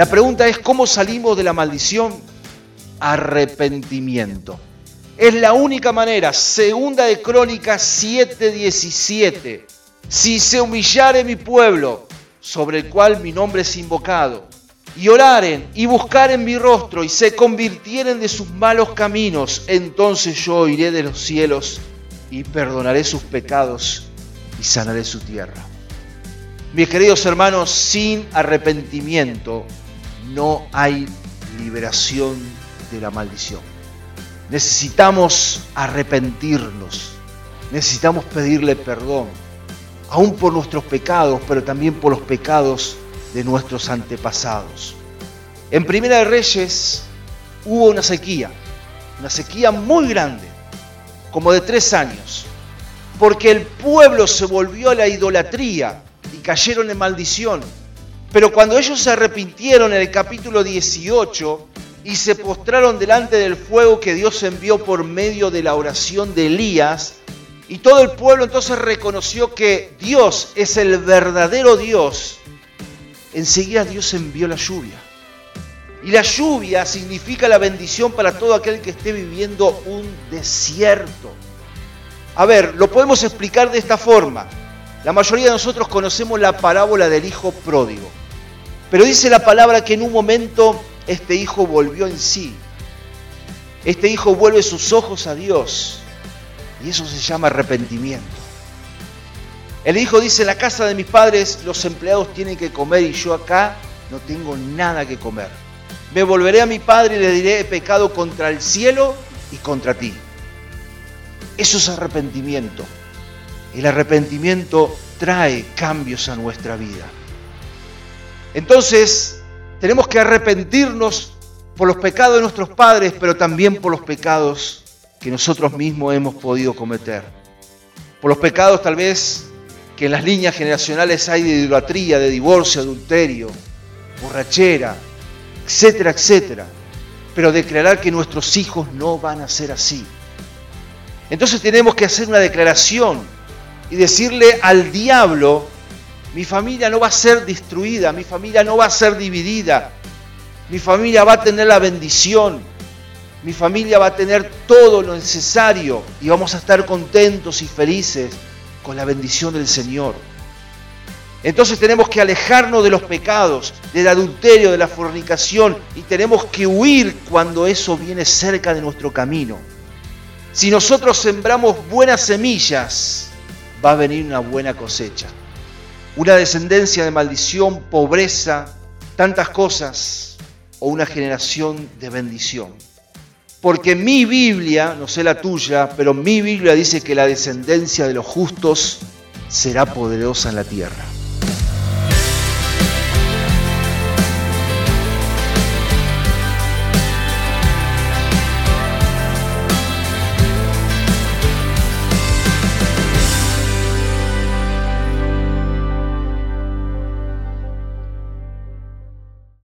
La pregunta es, ¿cómo salimos de la maldición? Arrepentimiento. Es la única manera. Segunda de Crónicas 7:17. Si se humillare mi pueblo, sobre el cual mi nombre es invocado, y oraren y buscaren mi rostro y se convirtieren de sus malos caminos, entonces yo iré de los cielos y perdonaré sus pecados y sanaré su tierra. Mis queridos hermanos, sin arrepentimiento no hay liberación de la maldición. Necesitamos arrepentirnos, necesitamos pedirle perdón, aún por nuestros pecados, pero también por los pecados de nuestros antepasados. En Primera de Reyes hubo una sequía, una sequía muy grande, como de tres años, porque el pueblo se volvió a la idolatría y cayeron en maldición. Pero cuando ellos se arrepintieron en el capítulo 18 y se postraron delante del fuego que Dios envió por medio de la oración de Elías, y todo el pueblo entonces reconoció que Dios es el verdadero Dios, enseguida Dios envió la lluvia. Y la lluvia significa la bendición para todo aquel que esté viviendo un desierto. A ver, lo podemos explicar de esta forma. La mayoría de nosotros conocemos la parábola del hijo pródigo. Pero dice la palabra que en un momento este hijo volvió en sí. Este hijo vuelve sus ojos a Dios. Y eso se llama arrepentimiento. El hijo dice, la casa de mis padres los empleados tienen que comer y yo acá no tengo nada que comer. Me volveré a mi padre y le diré, he pecado contra el cielo y contra ti. Eso es arrepentimiento. El arrepentimiento trae cambios a nuestra vida. Entonces, tenemos que arrepentirnos por los pecados de nuestros padres, pero también por los pecados que nosotros mismos hemos podido cometer. Por los pecados tal vez que en las líneas generacionales hay de idolatría, de divorcio, adulterio, borrachera, etcétera, etcétera. Pero declarar que nuestros hijos no van a ser así. Entonces tenemos que hacer una declaración y decirle al diablo, mi familia no va a ser destruida, mi familia no va a ser dividida, mi familia va a tener la bendición, mi familia va a tener todo lo necesario y vamos a estar contentos y felices con la bendición del Señor. Entonces tenemos que alejarnos de los pecados, del adulterio, de la fornicación y tenemos que huir cuando eso viene cerca de nuestro camino. Si nosotros sembramos buenas semillas, va a venir una buena cosecha. Una descendencia de maldición, pobreza, tantas cosas, o una generación de bendición. Porque mi Biblia, no sé la tuya, pero mi Biblia dice que la descendencia de los justos será poderosa en la tierra.